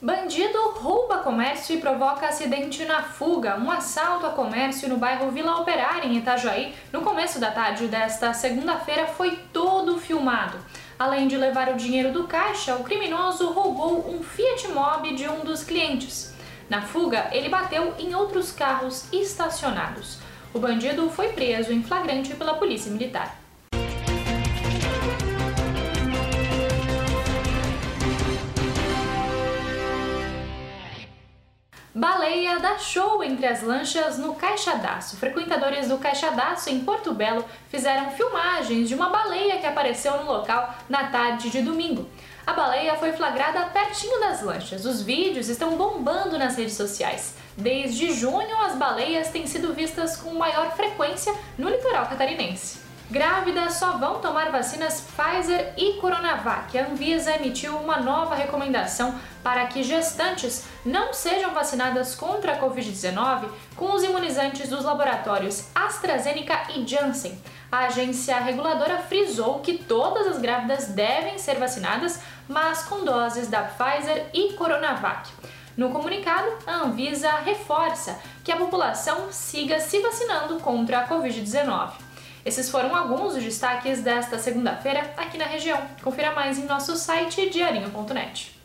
Bandido rouba comércio e provoca acidente na fuga. Um assalto a comércio no bairro Vila Operária, em Itajaí, no começo da tarde desta segunda-feira, foi todo filmado. Além de levar o dinheiro do caixa, o criminoso roubou um Fiat Mobi de um dos clientes. Na fuga, ele bateu em outros carros estacionados. O bandido foi preso em flagrante pela Polícia Militar. Baleia dá show entre as lanchas no Caixadaço. Frequentadores do Caixadaço em Porto Belo fizeram filmagens de uma baleia que apareceu no local na tarde de domingo. A baleia foi flagrada pertinho das lanchas. Os vídeos estão bombando nas redes sociais. Desde junho, as baleias têm sido vistas com maior frequência no litoral catarinense. Grávidas só vão tomar vacinas Pfizer e Coronavac. A Anvisa emitiu uma nova recomendação para que gestantes não sejam vacinadas contra a Covid-19 com os imunizantes dos laboratórios AstraZeneca e Janssen. A agência reguladora frisou que todas as grávidas devem ser vacinadas, mas com doses da Pfizer e Coronavac. No comunicado, a Anvisa reforça que a população siga se vacinando contra a Covid-19. Esses foram alguns dos destaques desta segunda-feira aqui na região. Confira mais em nosso site diarinho.net.